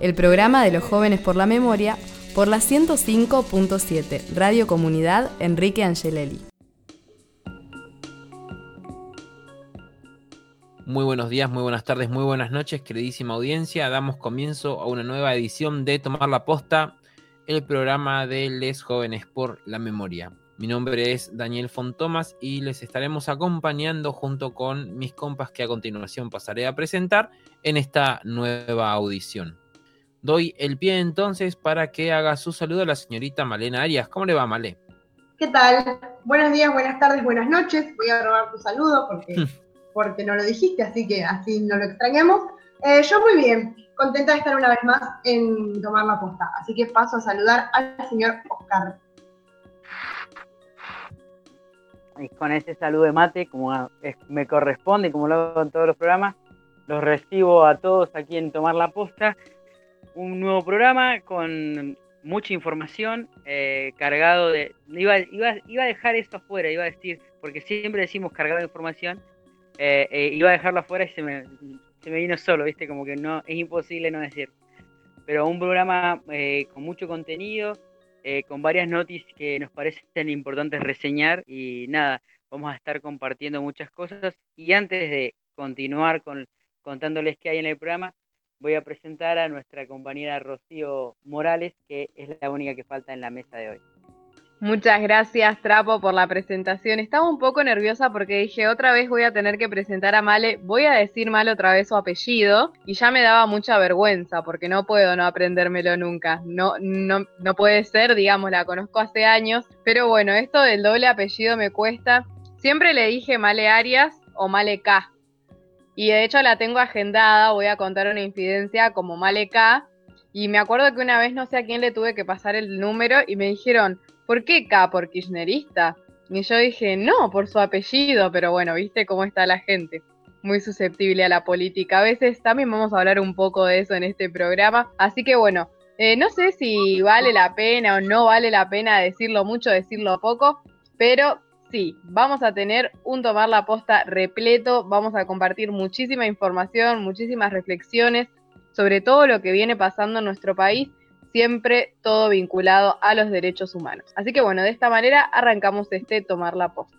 el programa de los jóvenes por la memoria, por la 105.7, Radio Comunidad Enrique Angelelli. Muy buenos días, muy buenas tardes, muy buenas noches, queridísima audiencia. Damos comienzo a una nueva edición de Tomar la Posta, el programa de Les Jóvenes por la Memoria. Mi nombre es Daniel Fontomas y les estaremos acompañando junto con mis compas que a continuación pasaré a presentar en esta nueva audición. Doy el pie entonces para que haga su saludo a la señorita Malena Arias. ¿Cómo le va, Malé? ¿Qué tal? Buenos días, buenas tardes, buenas noches. Voy a robar tu saludo porque, hmm. porque no lo dijiste, así que así no lo extrañamos. Eh, yo muy bien, contenta de estar una vez más en tomar la posta. Así que paso a saludar al señor Oscar. Y con ese saludo de mate, como me corresponde, como lo hago en todos los programas, los recibo a todos aquí en Tomar la Posta un nuevo programa con mucha información, eh, cargado de... Iba, iba, iba, a dejar esto afuera, iba a decir, porque siempre decimos cargado de información, eh, eh, iba a dejarlo afuera y se me, se me vino solo, ¿viste? Como que no es imposible no decir. Pero un programa con mucho contenido, con varias noticias que nos parecen importantes reseñar y nada, vamos a estar compartiendo muchas cosas. Y antes de continuar con contándoles qué hay en el programa, voy a presentar a nuestra compañera Rocío Morales, que es la única que falta en la mesa de hoy. Muchas gracias, Trapo, por la presentación. Estaba un poco nerviosa porque dije, otra vez voy a tener que presentar a Male, voy a decir mal otra vez su apellido, y ya me daba mucha vergüenza porque no puedo no aprendérmelo nunca. No, no, no puede ser, digamos, la conozco hace años, pero bueno, esto del doble apellido me cuesta. Siempre le dije Male Arias o Male K, y de hecho la tengo agendada, voy a contar una incidencia como K. Y me acuerdo que una vez no sé a quién le tuve que pasar el número y me dijeron, ¿por qué K? ¿Por kirchnerista? Y yo dije, no, por su apellido, pero bueno, viste cómo está la gente, muy susceptible a la política. A veces también vamos a hablar un poco de eso en este programa. Así que bueno, eh, no sé si vale la pena o no vale la pena decirlo mucho, decirlo poco, pero sí, vamos a tener un tomar la posta repleto, vamos a compartir muchísima información, muchísimas reflexiones sobre todo lo que viene pasando en nuestro país, siempre todo vinculado a los derechos humanos. Así que bueno, de esta manera arrancamos este tomar la posta.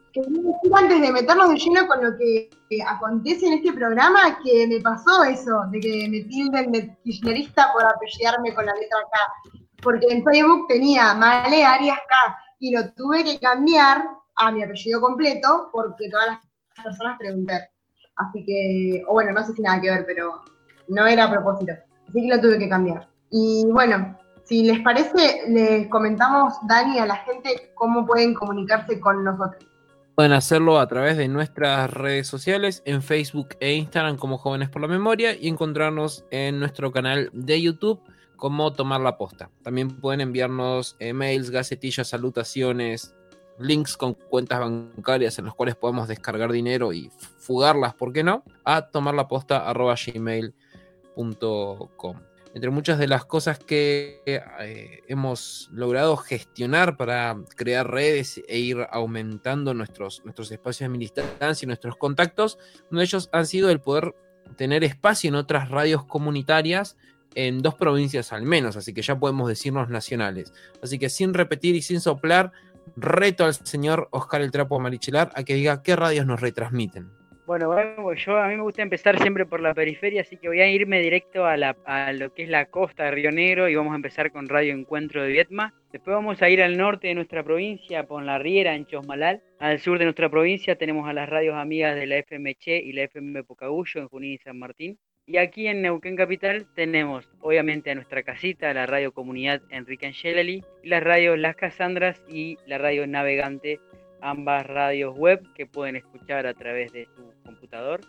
Antes de meternos de lleno con lo que acontece en este programa, que me pasó eso, de que me tilden de kirchnerista por apellidarme con la letra K, porque en Facebook tenía Male Arias K y lo tuve que cambiar a mi apellido completo porque todas las personas pregunté. Así que, o bueno, no sé si nada que ver, pero no era a propósito. Así que lo tuve que cambiar. Y bueno, si les parece, les comentamos, Dani, a la gente cómo pueden comunicarse con nosotros. Pueden hacerlo a través de nuestras redes sociales, en Facebook e Instagram como Jóvenes por la Memoria y encontrarnos en nuestro canal de YouTube como Tomar la Posta. También pueden enviarnos emails, gacetillas, salutaciones, links con cuentas bancarias en los cuales podemos descargar dinero y fugarlas, ¿por qué no? A tomarlaposta.gmail.com. entre muchas de las cosas que eh, hemos logrado gestionar para crear redes e ir aumentando nuestros, nuestros espacios de militancia y nuestros contactos, uno de ellos ha sido el poder tener espacio en otras radios comunitarias en dos provincias al menos, así que ya podemos decirnos nacionales. Así que sin repetir y sin soplar, reto al señor Oscar el Trapo Marichelar a que diga qué radios nos retransmiten. Bueno, yo a mí me gusta empezar siempre por la periferia, así que voy a irme directo a, la, lo que es la costa de Río Negro y vamos a empezar con Radio Encuentro de Vietma. Después vamos a ir al norte de nuestra provincia, por la Riera, en Chosmalal. Al sur de nuestra provincia tenemos a las radios amigas de la FM Che y la FM Pocagullo en Junín y San Martín. Y aquí en Neuquén Capital tenemos obviamente a nuestra casita, la radio comunidad Enrique Angeleli, y las radios Las Casandras y la radio Navegante ambas radios web que pueden escuchar a través de su computador.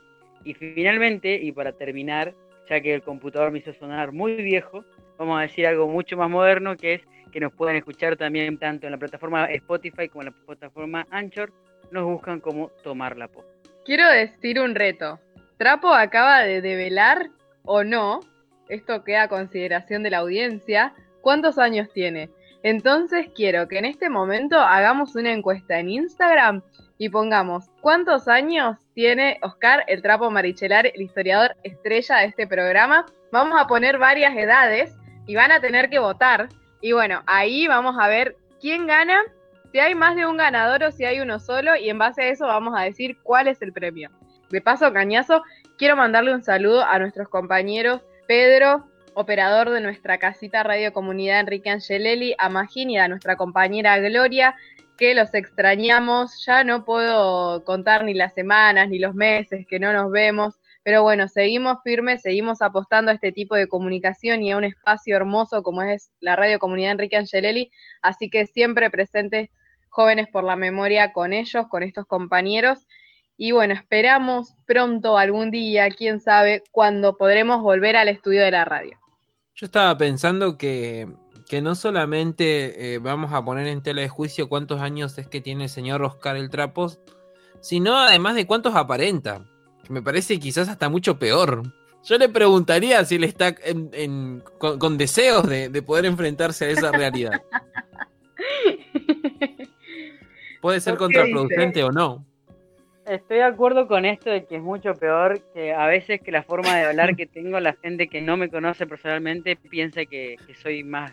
Y finalmente, y para terminar, ya que el computador me hizo sonar muy viejo, vamos a decir algo mucho más moderno, que es que nos pueden escuchar también tanto en la plataforma Spotify como en la plataforma Anchor. Nos buscan como Tomar la Posta. Quiero decir un reto. Trapo acaba de develar o no, esto queda a consideración de la audiencia, cuántos años tiene. Entonces quiero que en este momento hagamos una encuesta en Instagram y pongamos cuántos años tiene Oscar el Trapo Marichelar, el historiador estrella de este programa. Vamos a poner varias edades y van a tener que votar. Y bueno, ahí vamos a ver quién gana, si hay más de un ganador o si hay uno solo y en base a eso vamos a decir cuál es el premio. De paso, cañazo, quiero mandarle un saludo a nuestros compañeros Pedro, operador de nuestra casita Radio Comunidad Enrique Angelelli, a Magín y a nuestra compañera Gloria, que los extrañamos. Ya no puedo contar ni las semanas ni los meses que no nos vemos, pero bueno, seguimos firmes, seguimos apostando a este tipo de comunicación y a un espacio hermoso como es la Radio Comunidad Enrique Angelelli, así que siempre presentes jóvenes por la memoria con ellos, con estos compañeros. Y bueno, esperamos pronto, algún día, quién sabe, cuando podremos volver al estudio de la radio. Yo estaba pensando que, no solamente eh, vamos a poner en tela de juicio cuántos años es que tiene el señor Oscar el Trapos, sino además de cuántos aparenta. Que me parece quizás hasta mucho peor. Yo le preguntaría si él está con, deseos de, poder enfrentarse a esa realidad. Puede ser contraproducente o no. Estoy de acuerdo con esto de que es mucho peor que a veces que la forma de hablar que tengo la gente que no me conoce personalmente piensa que, soy más,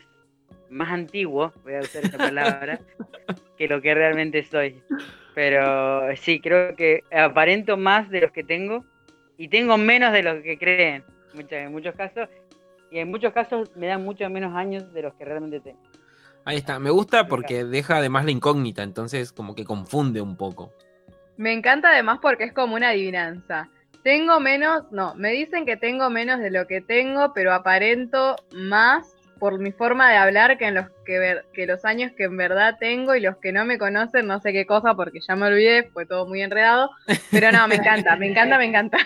más antiguo, voy a usar esa palabra, que lo que realmente soy. Pero sí, creo que aparento más de los que tengo y tengo menos de los que creen en muchos casos. Y en muchos casos me dan muchos menos años de los que realmente tengo. Ahí está, me gusta porque deja además la incógnita, entonces como que confunde un poco. Me encanta además porque es como una adivinanza. Tengo menos, no, me dicen que tengo menos de lo que tengo, pero aparento más por mi forma de hablar que en los que, que los años que en verdad tengo y los que no me conocen, no sé qué cosa porque ya me olvidé, fue todo muy enredado, pero no, me encanta, me encanta, me encanta.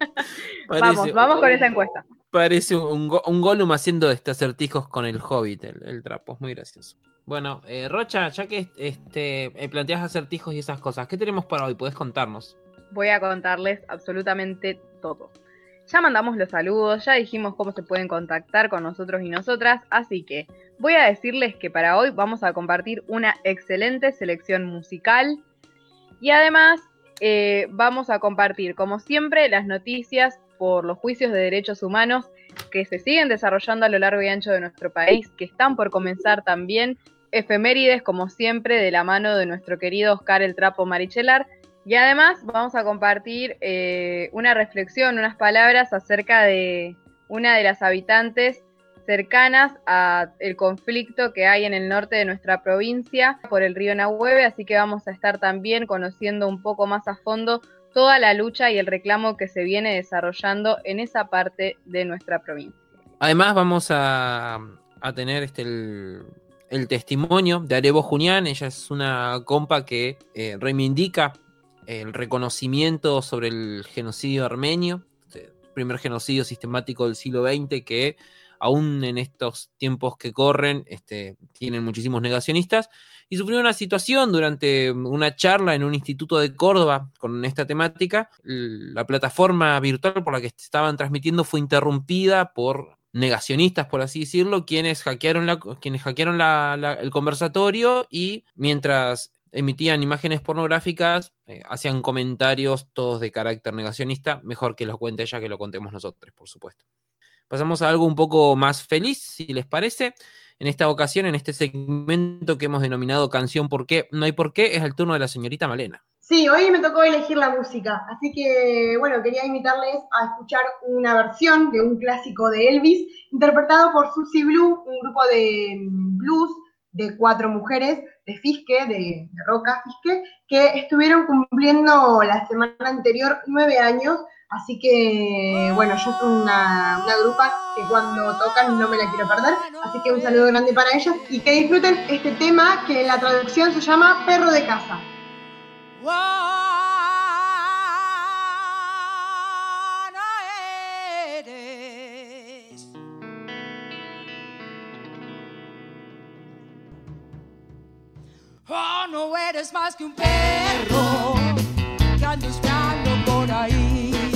vamos, vamos con esa encuesta. Parece un, un Gollum haciendo este acertijos con el Hobbit, el, el trapo, es muy gracioso. Bueno, eh, Rocha, ya que este, eh, planteas acertijos y esas cosas, ¿qué tenemos para hoy? ¿Puedes contarnos? Voy a contarles absolutamente todo. Ya mandamos los saludos, ya dijimos cómo se pueden contactar con nosotros y nosotras, así que voy a decirles que para hoy vamos a compartir una excelente selección musical y además eh, vamos a compartir, como siempre, las noticias por los juicios de derechos humanos que se siguen desarrollando a lo largo y ancho de nuestro país, que están por comenzar también efemérides, como siempre, de la mano de nuestro querido Oscar el Trapo Marichelar. Y además vamos a compartir eh, una reflexión, unas palabras acerca de una de las habitantes cercanas al conflicto que hay en el norte de nuestra provincia por el río Nahueve, así que vamos a estar también conociendo un poco más a fondo toda la lucha y el reclamo que se viene desarrollando en esa parte de nuestra provincia. Además vamos a, tener este el testimonio de Arebo Junián. Ella es una compa que eh, reivindica el reconocimiento sobre el genocidio armenio, el este, primer genocidio sistemático del siglo XX que aún en estos tiempos que corren este, tienen muchísimos negacionistas. Y sufrió una situación durante una charla en un instituto de Córdoba con esta temática. La plataforma virtual por la que estaban transmitiendo fue interrumpida por negacionistas, por así decirlo, quienes hackearon, la, quienes hackearon el conversatorio y mientras emitían imágenes pornográficas, eh, hacían comentarios todos de carácter negacionista. Mejor que los cuente ella que lo contemos nosotros, por supuesto. Pasamos a algo un poco más feliz, si les parece. En esta ocasión, en este segmento que hemos denominado Canción ¿Por qué? No hay por qué, es el turno de la señorita Malena. Sí, hoy me tocó elegir la música, así que bueno, quería invitarles a escuchar una versión de un clásico de Elvis, interpretado por Susie Blue, un grupo de blues de cuatro mujeres de Fisque, de, Roca Fisque, que estuvieron cumpliendo la semana anterior nueve años, así que bueno, yo soy una, una grupa que cuando tocan no me la quiero perder, así que un saludo grande para ellas y que disfruten este tema que en la traducción se llama Perro de Casa. Oh, no eres más que un perro que andas por ahí.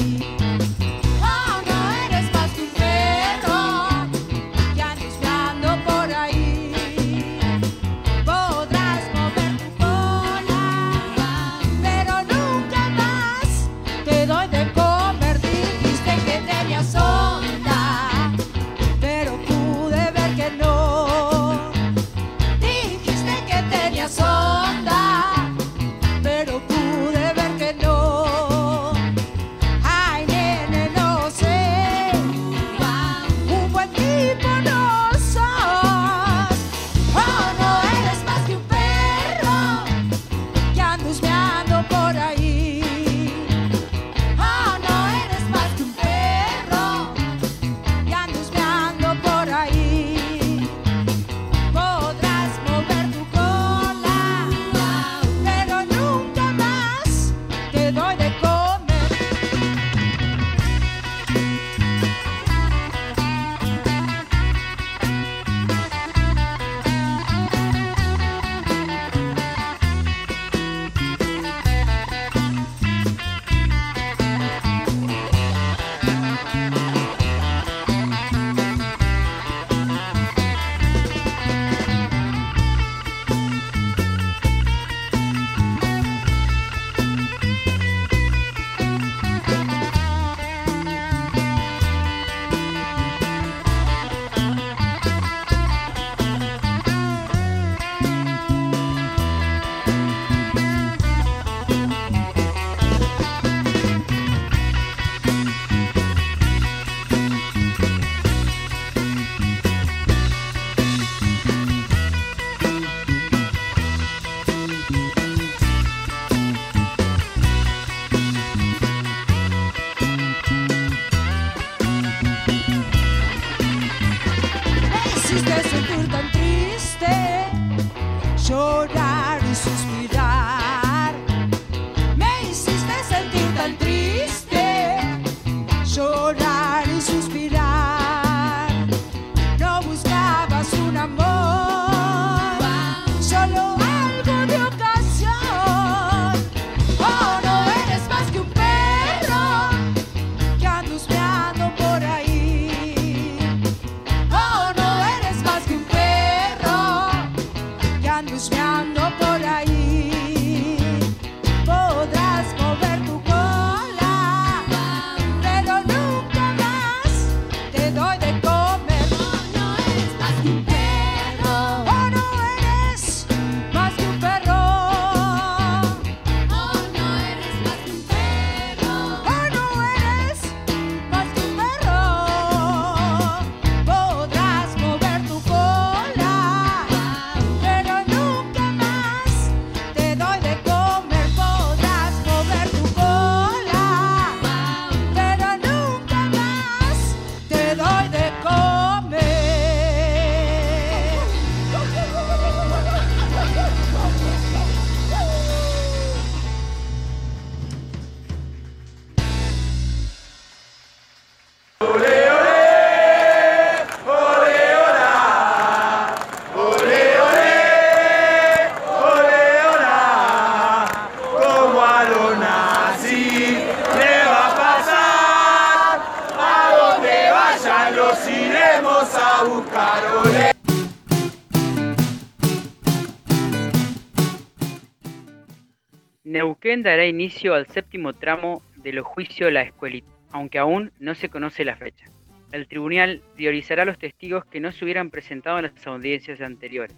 Dará inicio al séptimo tramo de los juicios La Escuelita, aunque aún no se conoce la fecha. El tribunal priorizará los testigos que no se hubieran presentado en las audiencias anteriores.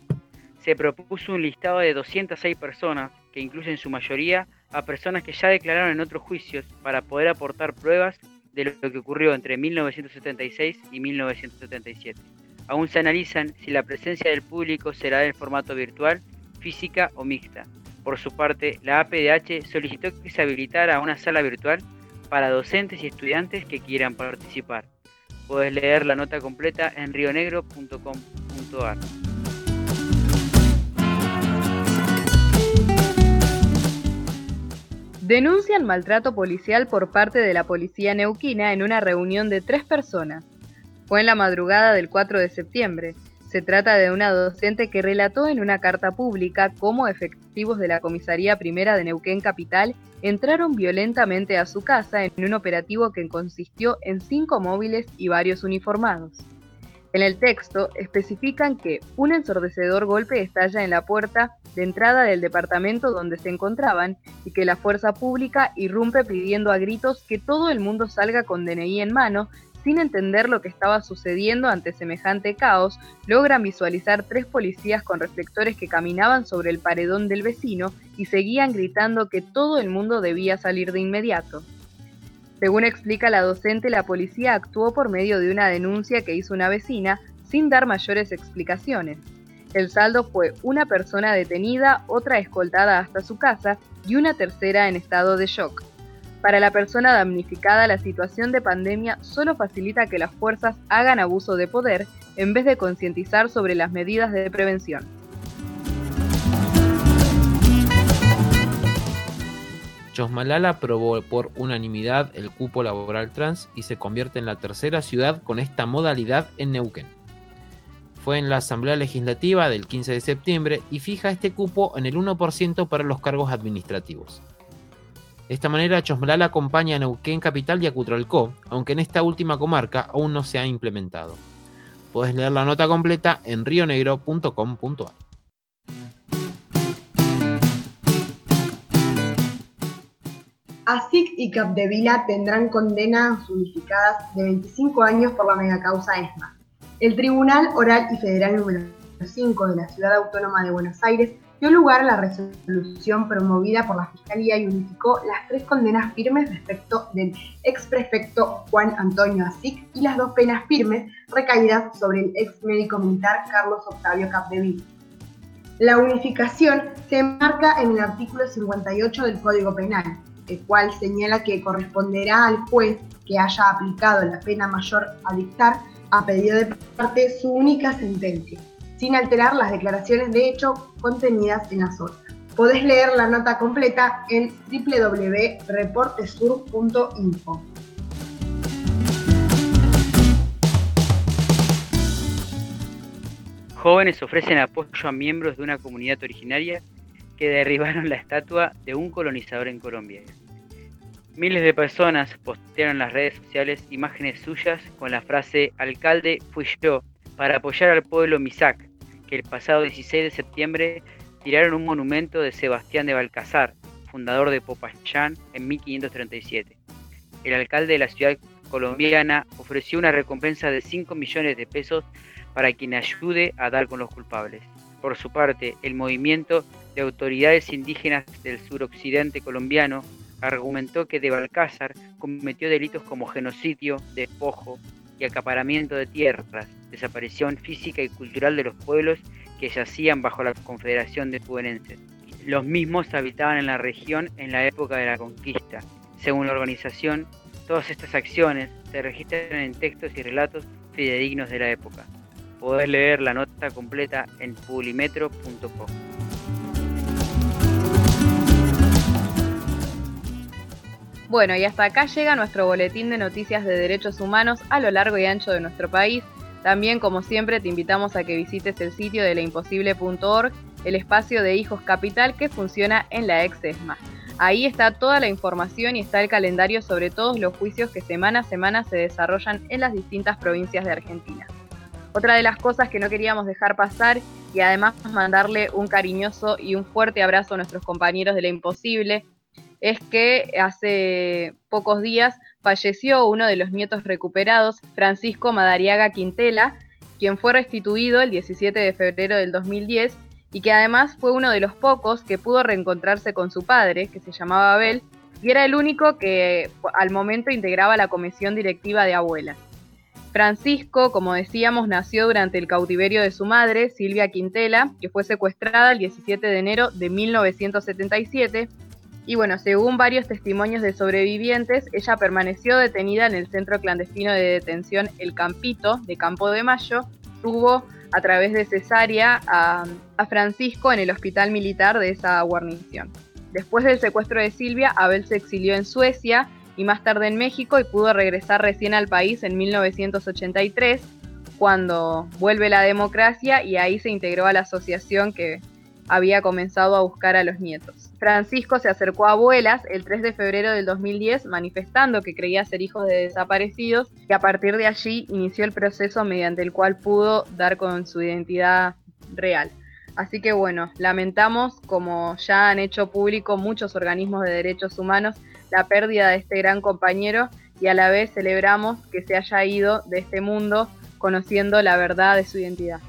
Se propuso un listado de 206 personas, que incluye en su mayoría a personas que ya declararon en otros juicios para poder aportar pruebas de lo que ocurrió entre 1976 y 1977. Aún se analizan si la presencia del público será en formato virtual, física o mixta. Por su parte, la APDH solicitó que se habilitara una sala virtual para docentes y estudiantes que quieran participar. Puedes leer la nota completa en rionegro.com.ar. Denuncian maltrato policial por parte de la policía neuquina en una reunión de tres personas. Fue en la madrugada del 4 de septiembre. Se trata de una docente que relató en una carta pública cómo efectivos de la Comisaría Primera de Neuquén Capital entraron violentamente a su casa en un operativo que consistió en cinco móviles y varios uniformados. En el texto especifican que un ensordecedor golpe estalla en la puerta de entrada del departamento donde se encontraban y que la fuerza pública irrumpe pidiendo a gritos que todo el mundo salga con DNI en mano sin entender lo que estaba sucediendo ante semejante caos, logran visualizar tres policías con reflectores que caminaban sobre el paredón del vecino y seguían gritando que todo el mundo debía salir de inmediato. Según explica la docente, la policía actuó por medio de una denuncia que hizo una vecina sin dar mayores explicaciones. El saldo fue una persona detenida, otra escoltada hasta su casa y una tercera en estado de shock. Para la persona damnificada, la situación de pandemia solo facilita que las fuerzas hagan abuso de poder en vez de concientizar sobre las medidas de prevención. Chosmalal aprobó por unanimidad el cupo laboral trans y se convierte en la tercera ciudad con esta modalidad en Neuquén. Fue en la Asamblea Legislativa del 15 de septiembre y fija este cupo en el 1% para los cargos administrativos. De esta manera, Chosmalal acompaña a Neuquén Capital y a Cutralcó, aunque en esta última comarca aún no se ha implementado. Puedes leer la nota completa en rionegro.com.ar. ASIC y Capdevila tendrán condenas unificadas de 25 años por la megacausa ESMA. El Tribunal Oral y Federal número 5 de la Ciudad Autónoma de Buenos Aires dio lugar a la resolución promovida por la Fiscalía y unificó las tres condenas firmes respecto del ex prefecto Juan Antonio Asic y las dos penas firmes recaídas sobre el ex médico militar Carlos Octavio Capdevila. La unificación se enmarca en el artículo 58 del Código Penal, el cual señala que corresponderá al juez que haya aplicado la pena mayor a dictar a pedido de parte su única sentencia sin alterar las declaraciones de hecho contenidas en otras. Podés leer la nota completa en www.reportesur.info. Jóvenes ofrecen apoyo a miembros de una comunidad originaria que derribaron la estatua de un colonizador en Colombia. Miles de personas postearon en las redes sociales imágenes suyas con la frase Alcalde fui yo para apoyar al pueblo Misak, el pasado 16 de septiembre tiraron un monumento de Sebastián de Balcazar, fundador de Popayán en 1537. El alcalde de la ciudad colombiana ofreció una recompensa de 5 millones de pesos para quien ayude a dar con los culpables. Por su parte, el movimiento de autoridades indígenas del suroccidente colombiano argumentó que de Balcázar cometió delitos como genocidio, despojo y acaparamiento de tierras, desaparición física y cultural de los pueblos que yacían bajo la Confederación de Pubenenses. Los mismos habitaban en la región en la época de la conquista. Según la organización, todas estas acciones se registran en textos y relatos fidedignos de la época. Podés leer la nota completa en pulimetro.com. Bueno, y hasta acá llega nuestro boletín de noticias de derechos humanos a lo largo y ancho de nuestro país. También, como siempre, te invitamos a que visites el sitio de laimposible.org, el espacio de Hijos Capital que funciona en la ex ESMA. Ahí está toda la información y está el calendario sobre todos los juicios que semana a semana se desarrollan en las distintas provincias de Argentina. Otra de las cosas que no queríamos dejar pasar y además mandarle un cariñoso y un fuerte abrazo a nuestros compañeros de La Imposible es que hace pocos días falleció uno de los nietos recuperados, Francisco Madariaga Quintela, quien fue restituido el 17 de febrero del 2010 y que además fue uno de los pocos que pudo reencontrarse con su padre, que se llamaba Abel, y era el único que al momento integraba la comisión directiva de abuelas. Francisco, como decíamos, nació durante el cautiverio de su madre, Silvia Quintela, que fue secuestrada el 17 de enero de 1977. Y bueno, según varios testimonios de sobrevivientes, ella permaneció detenida en el centro clandestino de detención El Campito, de Campo de Mayo. Tuvo a través de cesárea a, a Francisco en el hospital militar de esa guarnición. Después del secuestro de Silvia, Abel se exilió en Suecia y más tarde en México y pudo regresar recién al país en 1983, cuando vuelve la democracia y ahí se integró a la asociación que había comenzado a buscar a los nietos. Francisco se acercó a abuelas el 3 de febrero del 2010 manifestando que creía ser hijo de desaparecidos y a partir de allí inició el proceso mediante el cual pudo dar con su identidad real. Así que bueno, lamentamos, como ya han hecho público muchos organismos de derechos humanos, la pérdida de este gran compañero y a la vez celebramos que se haya ido de este mundo conociendo la verdad de su identidad.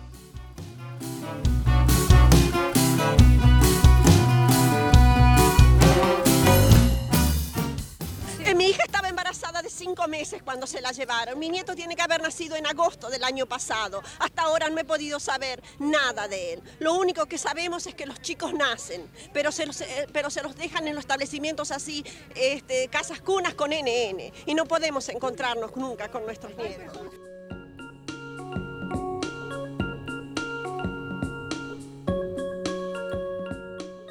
Mi hija estaba embarazada de cinco meses cuando se la llevaron. Mi nieto tiene que haber nacido en agosto del año pasado. Hasta ahora no he podido saber nada de él. Lo único que sabemos es que los chicos nacen, pero se los, eh, pero se los dejan en los establecimientos así, este, casas cunas con NN. Y no podemos encontrarnos nunca con nuestros nietos.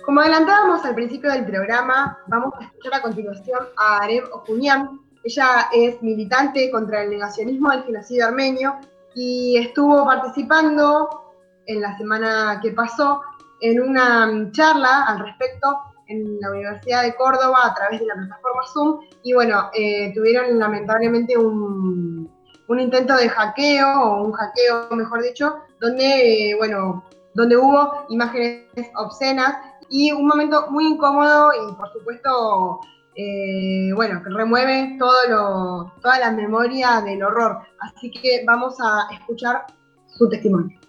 Como adelantábamos al principio del programa, vamos a escuchar a continuación a Areb Okuñan. Ella es militante contra el negacionismo del genocidio armenio y estuvo participando en la semana que pasó en una charla al respecto en la Universidad de Córdoba a través de la plataforma Zoom y bueno, eh, tuvieron lamentablemente un, un intento de hackeo, o un hackeo mejor dicho, donde, eh, bueno, donde hubo imágenes obscenas y un momento muy incómodo y por supuesto, eh, bueno, que remueve todo lo, toda la memoria del horror. Así que vamos a escuchar su testimonio.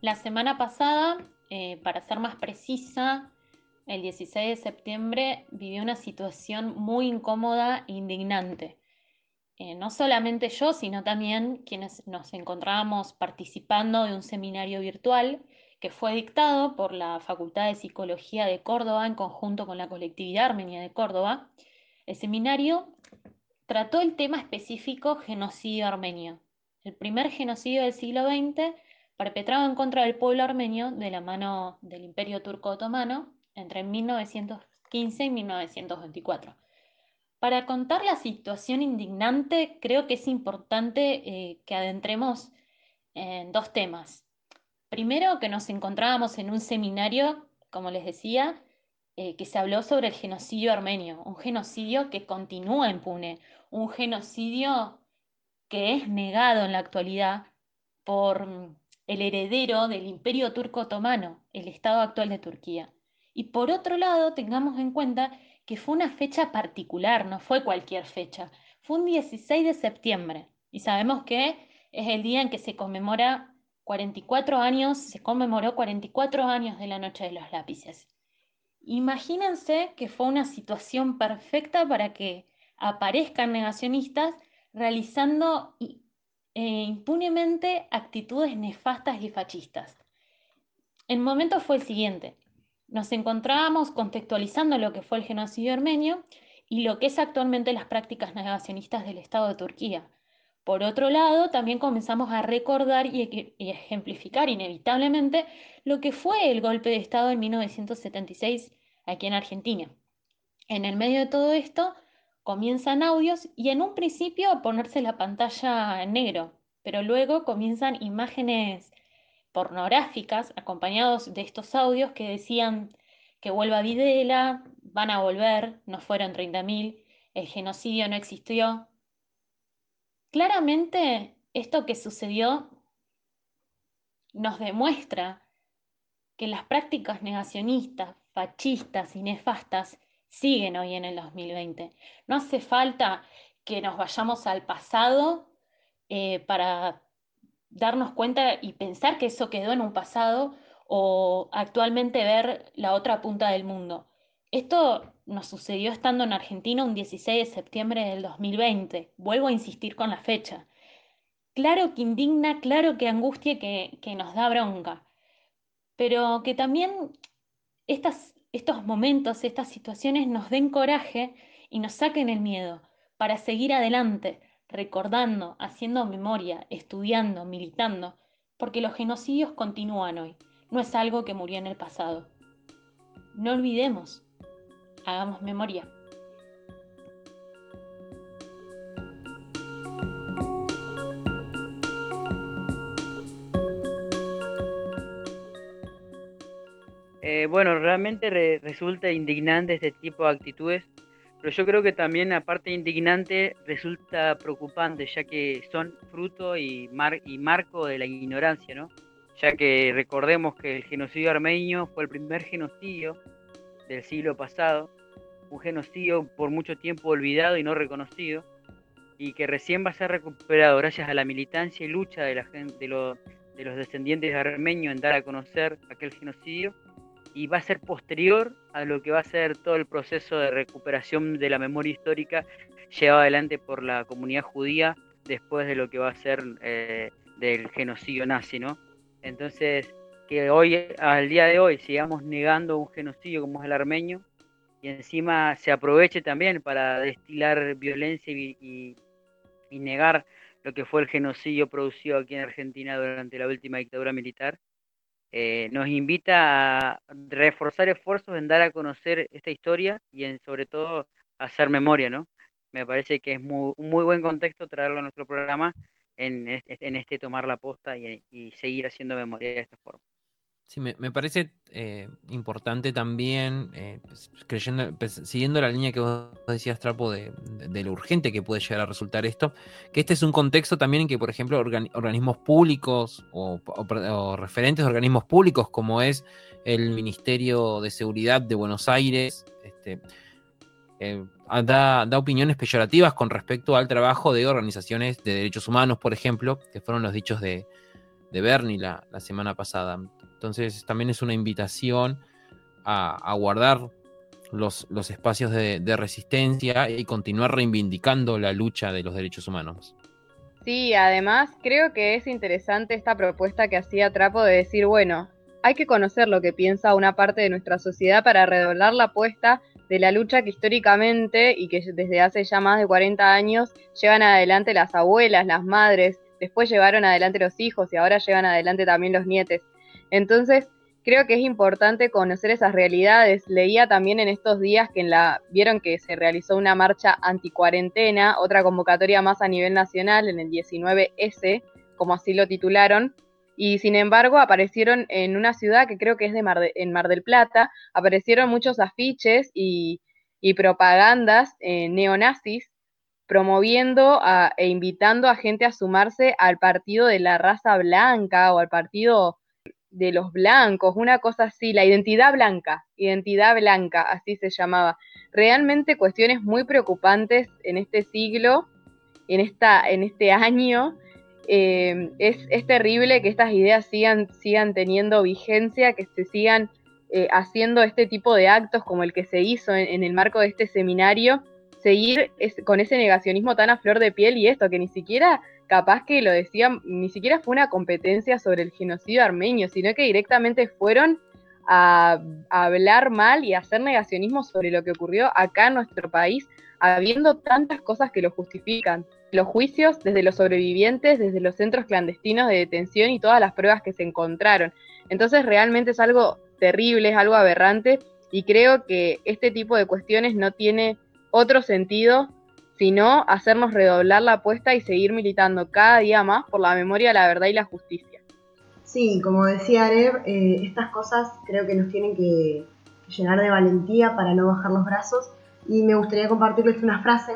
La semana pasada, eh, para ser más precisa, el 16 de septiembre viví una situación muy incómoda e indignante. Eh, no solamente yo, sino también quienes nos encontrábamos participando de un seminario virtual que fue dictado por la Facultad de Psicología de Córdoba en conjunto con la colectividad armenia de Córdoba. El seminario trató el tema específico genocidio armenio, el primer genocidio del siglo XX perpetrado en contra del pueblo armenio de la mano del Imperio Turco Otomano entre 1915 y 1924. Para contar la situación indignante, creo que es importante eh, que adentremos en dos temas. Primero, que nos encontrábamos en un seminario, como les decía, eh, que se habló sobre el genocidio armenio, un genocidio que continúa impune, un genocidio que es negado en la actualidad por el heredero del imperio turco otomano, el Estado actual de Turquía. Y por otro lado, tengamos en cuenta que fue una fecha particular, no fue cualquier fecha, fue un 16 de septiembre. Y sabemos que es el día en que se conmemora 44 años, se conmemoró 44 años de la Noche de los Lápices. Imagínense que fue una situación perfecta para que aparezcan negacionistas realizando eh, impunemente actitudes nefastas y fascistas. El momento fue el siguiente. Nos encontrábamos contextualizando lo que fue el genocidio armenio y lo que es actualmente las prácticas negacionistas del Estado de Turquía. Por otro lado, también comenzamos a recordar y, y ejemplificar inevitablemente lo que fue el golpe de Estado en 1976 aquí en Argentina. En el medio de todo esto, comienzan audios y en un principio a ponerse la pantalla en negro, pero luego comienzan imágenes pornográficas acompañados de estos audios que decían que vuelva Videla, van a volver, no fueron 30.000, el genocidio no existió. Claramente esto que sucedió nos demuestra que las prácticas negacionistas, fascistas y nefastas siguen hoy en el 2020. No hace falta que nos vayamos al pasado eh, para darnos cuenta y pensar que eso quedó en un pasado o actualmente ver la otra punta del mundo. Esto nos sucedió estando en Argentina un 16 de septiembre del 2020. Vuelvo a insistir con la fecha. Claro que indigna, claro que angustia, que, que nos da bronca, pero que también estas, estos momentos, estas situaciones nos den coraje y nos saquen el miedo para seguir adelante, recordando, haciendo memoria, estudiando, militando, porque los genocidios continúan hoy, no es algo que murió en el pasado. No olvidemos, hagamos memoria. Eh, bueno, realmente re- resulta indignante este tipo de actitudes, pero yo creo que también aparte de indignante resulta preocupante, ya que son fruto y, mar- y marco de la ignorancia, ¿no? Ya que recordemos que el genocidio armenio fue el primer genocidio del siglo pasado, un genocidio por mucho tiempo olvidado y no reconocido, y que recién va a ser recuperado gracias a la militancia y lucha de, la gen- de, lo- de los descendientes de armenios en dar a conocer aquel genocidio y va a ser posterior a lo que va a ser todo el proceso de recuperación de la memoria histórica llevado adelante por la comunidad judía después de lo que va a ser eh, del genocidio nazi, ¿no? Entonces, que hoy, al día de hoy, sigamos negando un genocidio como es el armenio y encima se aproveche también para destilar violencia y, y- y negar lo que fue el genocidio producido aquí en Argentina durante la última dictadura militar, eh, nos invita a reforzar esfuerzos en dar a conocer esta historia y en sobre todo hacer memoria, ¿no? Me parece que es muy, un muy buen contexto traerlo a nuestro programa en en este tomar la posta y, y seguir haciendo memoria de esta forma. Sí, me, parece eh, importante también, eh, pues, pues, siguiendo la línea que vos decías, Trapo, de, de- lo urgente que puede llegar a resultar esto, que este es un contexto también en que, por ejemplo, organi- organismos públicos o referentes de organismos públicos, como es el Ministerio de Seguridad de Buenos Aires, este, eh, da, da opiniones peyorativas con respecto al trabajo de organizaciones de derechos humanos, por ejemplo, que fueron los dichos de, de Bernie la, la semana pasada. Entonces también es una invitación a, guardar los, los espacios de, de resistencia y continuar reivindicando la lucha de los derechos humanos. Sí, además creo que es interesante esta propuesta que hacía Trapo de decir, bueno, hay que conocer lo que piensa una parte de nuestra sociedad para redoblar la apuesta de la lucha que históricamente y que desde hace ya más de 40 años llevan adelante las abuelas, las madres, después llevaron adelante los hijos y ahora llevan adelante también los nietes. Entonces, creo que es importante conocer esas realidades. Leía también en estos días que en la vieron que se realizó una marcha anticuarentena, otra convocatoria más a nivel nacional en el 19S, como así lo titularon, y sin embargo aparecieron en una ciudad que creo que es de Mar de- en Mar del Plata, aparecieron muchos afiches y, propagandas eh, neonazis promoviendo e invitando a gente a sumarse al partido de la raza blanca o al partido de los blancos, una cosa así, la identidad blanca, identidad blanca, así se llamaba. Realmente cuestiones muy preocupantes en este siglo, en, esta, en este año. Eh, es, es terrible que estas ideas sigan, sigan teniendo vigencia, que se sigan eh, haciendo este tipo de actos como el que se hizo en, el marco de este seminario, seguir con ese negacionismo tan a flor de piel y esto, que ni siquiera capaz que lo decían, ni siquiera fue una competencia sobre el genocidio armenio, sino que directamente fueron a, hablar mal y a hacer negacionismo sobre lo que ocurrió acá en nuestro país, habiendo tantas cosas que lo justifican. Los juicios desde los sobrevivientes, desde los centros clandestinos de detención y todas las pruebas que se encontraron. Entonces realmente es algo terrible, es algo aberrante y creo que este tipo de cuestiones no tiene otro sentido sino hacernos redoblar la apuesta y seguir militando cada día más por la memoria, la verdad y la justicia. Sí, como decía Areb, eh, estas cosas creo que nos tienen que, llenar de valentía para no bajar los brazos. Y me gustaría compartirles una frase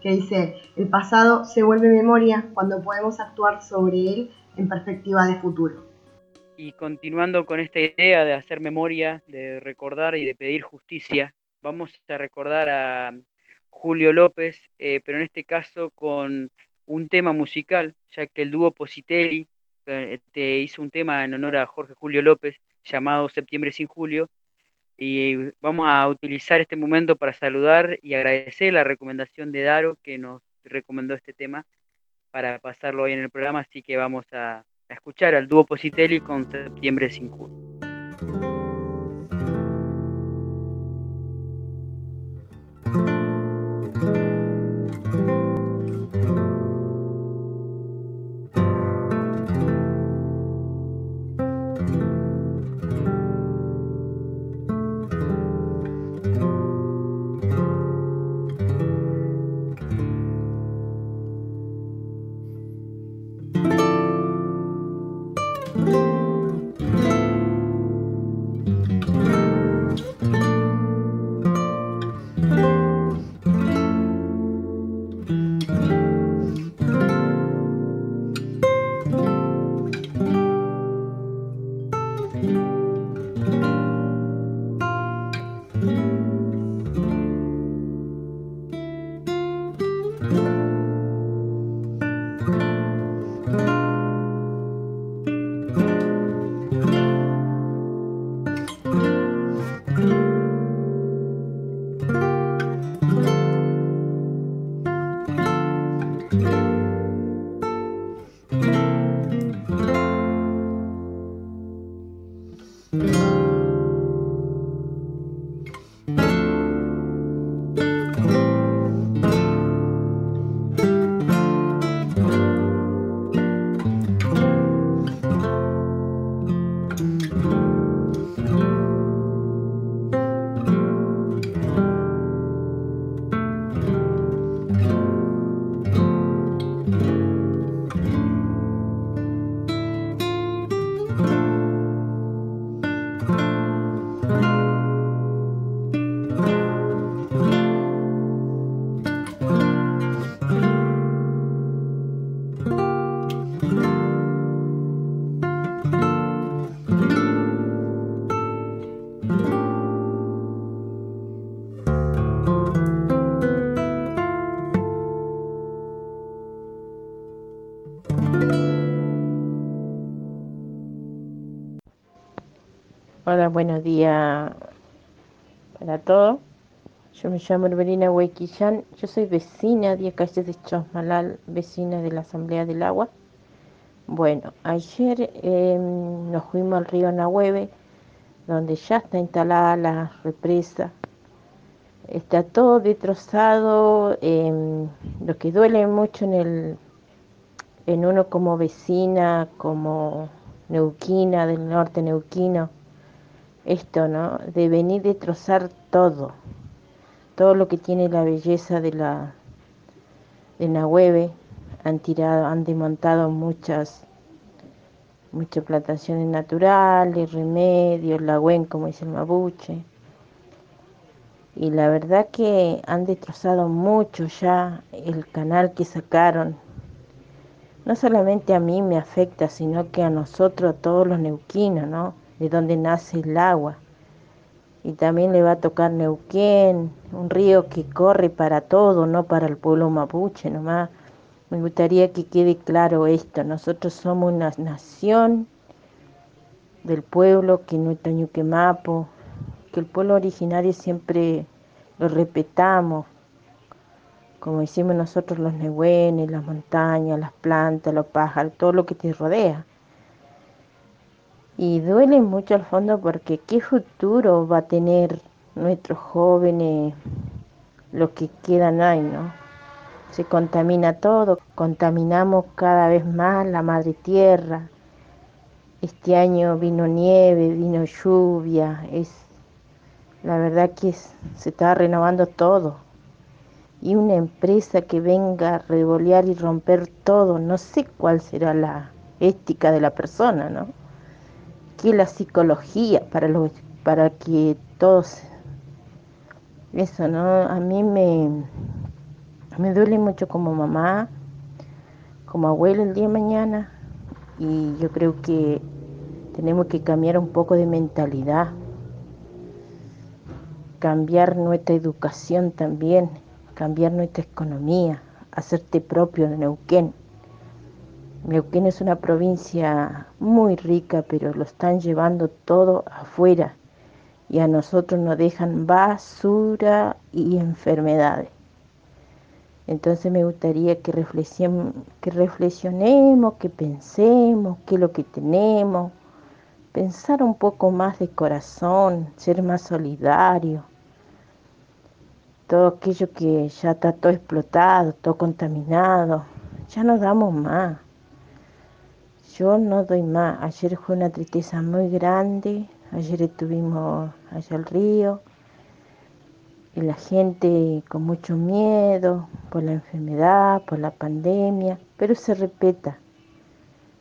que dice, el pasado se vuelve memoria cuando podemos actuar sobre él en perspectiva de futuro. Y continuando con esta idea de hacer memoria, de recordar y de pedir justicia, vamos a recordar a Julio López, eh, pero en este caso con un tema musical, ya que el dúo Positelli eh, te hizo un tema en honor a Jorge Julio López llamado Septiembre sin Julio. Y vamos a utilizar este momento para saludar y agradecer la recomendación de Daro que nos recomendó este tema para pasarlo hoy en el programa. Así que vamos a, a escuchar al dúo Positelli con Septiembre sin Julio. Buenos días para todos. Yo me llamo Herberina Huequillán. Yo soy vecina de calle de Chosmalal, vecina de la Asamblea del Agua. Bueno, ayer eh, nos fuimos al río Nahueve, donde ya está instalada la represa. Está todo destrozado, eh, lo que duele mucho en, el, en uno como vecina, como neuquina del norte neuquino, esto, ¿no? De venir a destrozar todo, todo lo que tiene la belleza de la de Nahueve, han tirado, han desmontado muchas muchas plantaciones naturales, remedios, la Gwen, como dice el mapuche. Y la verdad que han destrozado mucho ya el canal que sacaron. No solamente a mí me afecta, sino que a nosotros, a todos los neuquinos, ¿no? De donde nace el agua. Y también le va a tocar Neuquén, un río que corre para todo, no para el pueblo mapuche nomás. Me gustaría que quede claro esto, nosotros somos una nación del pueblo que no es Ñuquemapo, que el pueblo originario siempre lo respetamos, como decimos nosotros los nehuenes, las montañas, las plantas, los pájaros, todo lo que te rodea. Y duele mucho al fondo porque qué futuro va a tener nuestros jóvenes, lo que quedan ahí, ¿no? Se contamina todo, contaminamos cada vez más la madre tierra. Este año vino nieve, vino lluvia, es la verdad que se está renovando todo. Y una empresa que venga a revolear y romper todo, no sé cuál será la ética de la persona, ¿no? Que la psicología para, los, para que todos. Eso, ¿no? A mí me, me duele mucho como mamá, como abuelo el día de mañana y yo creo que tenemos que cambiar un poco de mentalidad, cambiar nuestra educación también, cambiar nuestra economía, hacerte propio de Neuquén. Neuquén es una provincia muy rica, pero lo están llevando todo afuera y a nosotros nos dejan basura y enfermedades. Entonces me gustaría que, que reflexionemos, que pensemos qué es lo que tenemos, pensar un poco más de corazón, ser más solidario. Todo aquello que ya está todo explotado, todo contaminado, ya no damos más. Yo no doy más. Ayer fue una tristeza muy grande. Ayer estuvimos allá al río y la gente con mucho miedo por la enfermedad, por la pandemia, pero se respeta.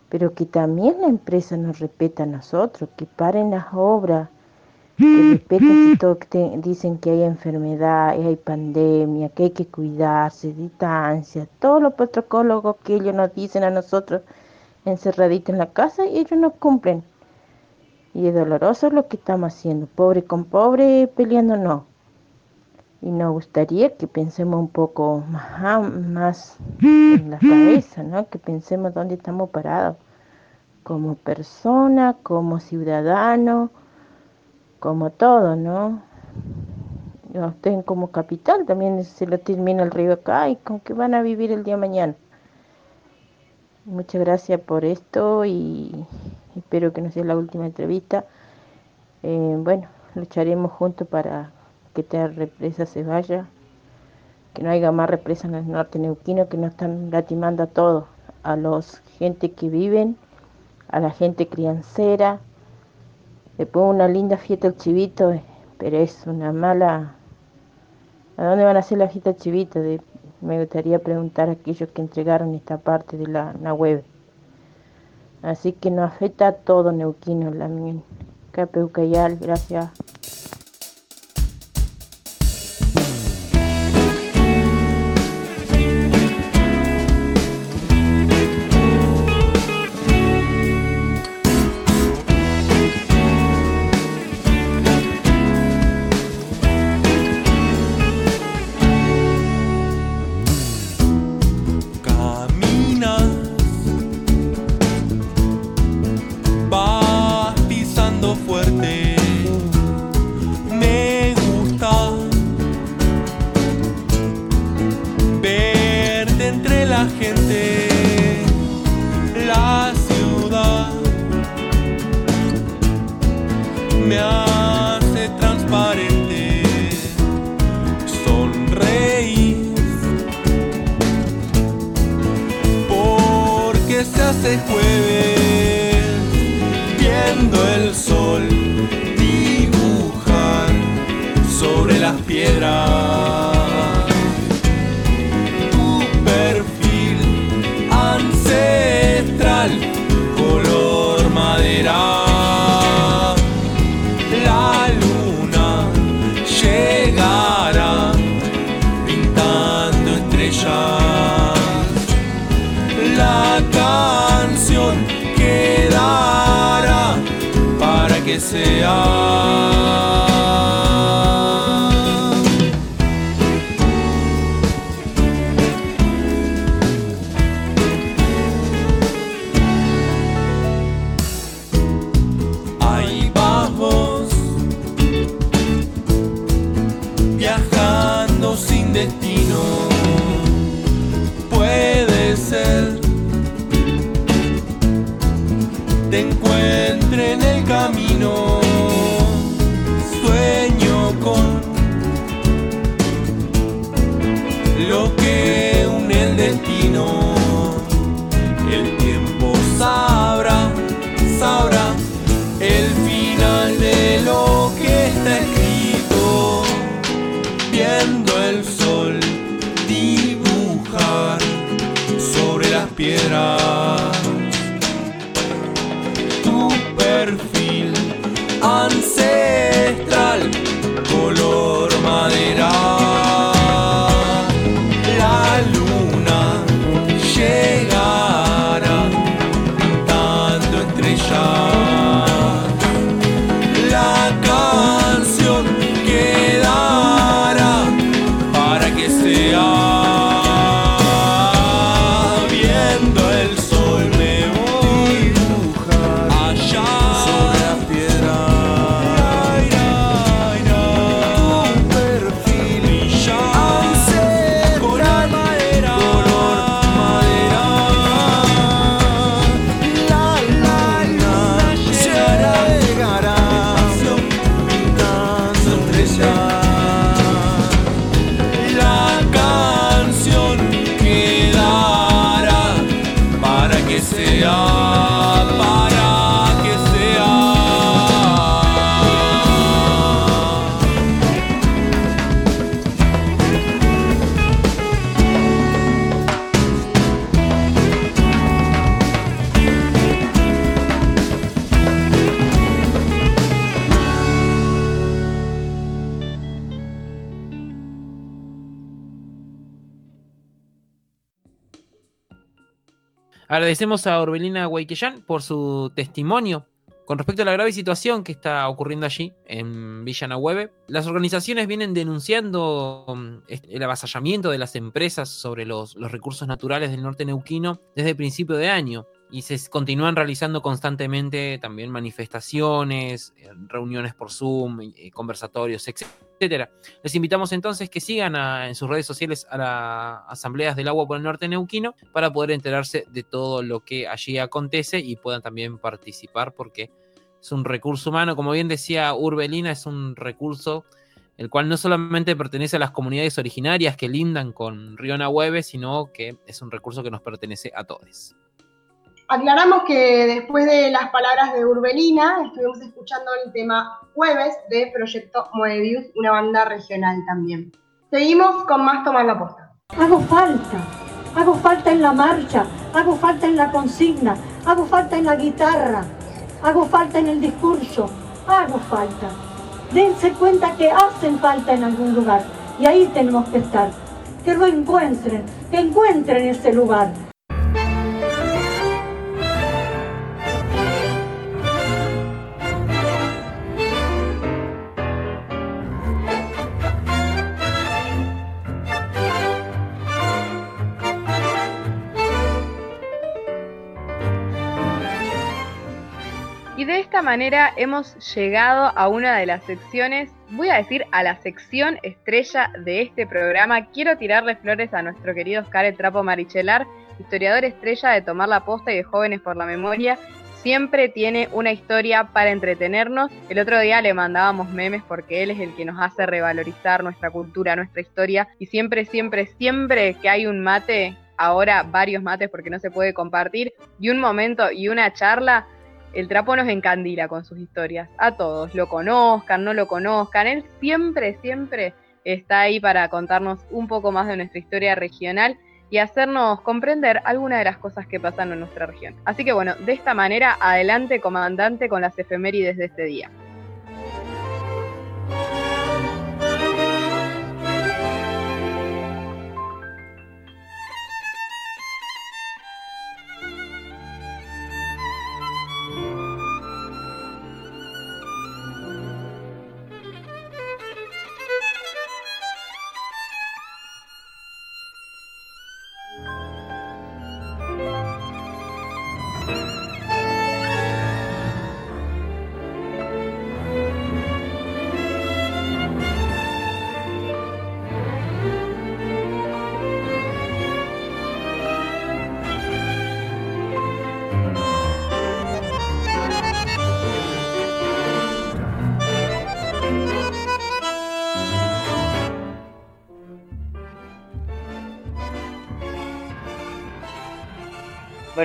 Pero que también la empresa nos respeta a nosotros, que paren las obras, que respeten si todo te- dicen que hay enfermedad, hay pandemia, que hay que cuidarse, distancia, todos los protocolos que ellos nos dicen a nosotros encerraditos en la casa y ellos no cumplen. Y es doloroso lo que estamos haciendo, pobre con pobre peleando no. Y nos gustaría que pensemos un poco más, más en la cabeza, ¿no? Que pensemos dónde estamos parados, como persona, como ciudadano, como todo, ¿no? Y a como capital también se lo termina el río acá y con qué van a vivir el día mañana. Muchas gracias por esto y espero que no sea la última entrevista. Eh, bueno, lucharemos juntos para que esta represa se vaya, que no haya más represas en el norte neuquino que nos están latimando a todos, a los gente que viven, a la gente criancera. Después una linda fiesta el chivito, eh, pero es una mala... ¿A dónde van a hacer la fiesta chivito? Me gustaría preguntar a aquellos que entregaron esta parte de la, web. Así que nos afecta a todo Neuquino, la Capeucayal, gracias. Se Agradecemos a Orbelina Guayquellán por su testimonio con respecto a la grave situación que está ocurriendo allí, en Villa Nahueve, las organizaciones vienen denunciando mm, el avasallamiento de las empresas sobre los, recursos naturales del norte neuquino desde principio de año y se continúan realizando constantemente también manifestaciones, eh, reuniones por Zoom, eh, conversatorios, etcétera. Les invitamos entonces que sigan en sus redes sociales a las asambleas del agua por el norte neuquino para poder enterarse de todo lo que allí acontece y puedan también participar porque es un recurso humano, como bien decía Urbelina, es un recurso el cual no solamente pertenece a las comunidades originarias que lindan con Río Nahueve, sino que es un recurso que nos pertenece a todos. Aclaramos que después de las palabras de Urbelina, estuvimos escuchando el tema Jueves de Proyecto Moebius, una banda regional también. Seguimos con más Tomar la Posta. Hago falta, hago falta en la marcha, hago falta en la consigna, hago falta en la guitarra, hago falta en el discurso, hago falta. Dense cuenta que hacen falta en algún lugar y ahí tenemos que estar. Que lo encuentren, que encuentren ese lugar. Esta manera hemos llegado a una de las secciones, voy a decir a la sección estrella de este programa. Quiero tirarle flores a nuestro querido Oscar El Trapo Marichelar, historiador estrella de Tomar la Posta y de Jóvenes por la Memoria. Siempre tiene una historia para entretenernos. El otro día le mandábamos memes porque él es el que nos hace revalorizar nuestra cultura, nuestra historia. Y siempre, siempre, siempre que hay un mate, ahora varios mates porque no se puede compartir, y un momento y una charla, el trapo nos encandila con sus historias. A todos, lo conozcan, no lo conozcan. Él siempre, siempre está ahí para contarnos un poco más de nuestra historia regional y hacernos comprender algunas de las cosas que pasan en nuestra región. Así que bueno, de esta manera, adelante comandante con las efemérides de este día.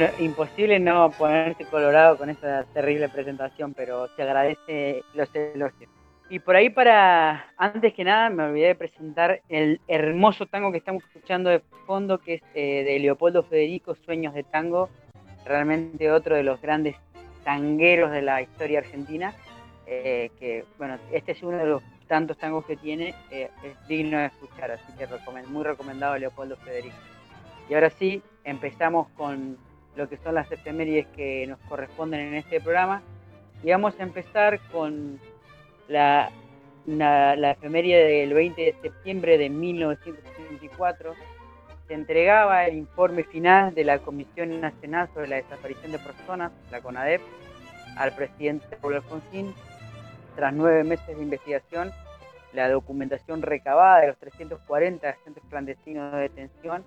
Bueno, imposible no ponerse colorado con esta terrible presentación, pero se agradece los elogios. Y por ahí para, antes que nada, me olvidé de presentar el hermoso tango que estamos escuchando de fondo, que es eh, de Leopoldo Federico, Sueños de Tango, realmente otro de los grandes tangueros de la historia argentina, eh, que bueno, este es uno de los tantos tangos que tiene, eh, es digno de escuchar, así que recomen- muy recomendado Leopoldo Federico. Y ahora sí, empezamos con lo que son las efemérides que nos corresponden en este programa. Y vamos a empezar con la, la, la del 20 de septiembre de 1964. Se entregaba el informe final de la Comisión Nacional sobre la Desaparición de Personas, la CONADEP, al presidente Raúl Alfonsín. Tras nueve meses de investigación, la documentación recabada de los 340 agentes clandestinos de detención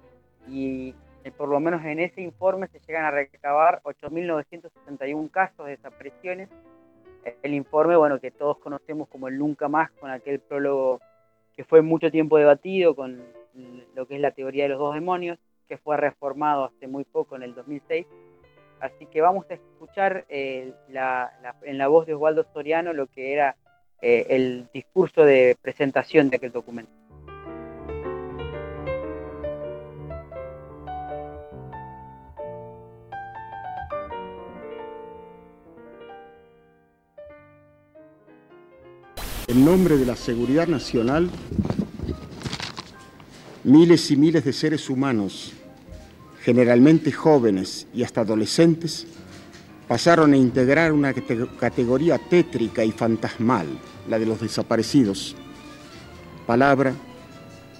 y eh, por lo menos en ese informe se llegan a recabar 8.961 casos de desapariciones. El informe, bueno, que todos conocemos como el Nunca Más, con aquel prólogo que fue mucho tiempo debatido con lo que es la teoría de los dos demonios, que fue reformado hace muy poco, en el 2006. Así que vamos a escuchar eh, en la voz de Osvaldo Soriano lo que era eh, el discurso de presentación de aquel documento. En nombre de la seguridad nacional, miles y miles de seres humanos generalmente jóvenes y hasta adolescentes, pasaron a integrar una categoría tétrica y fantasmal, la de los desaparecidos. Palabra,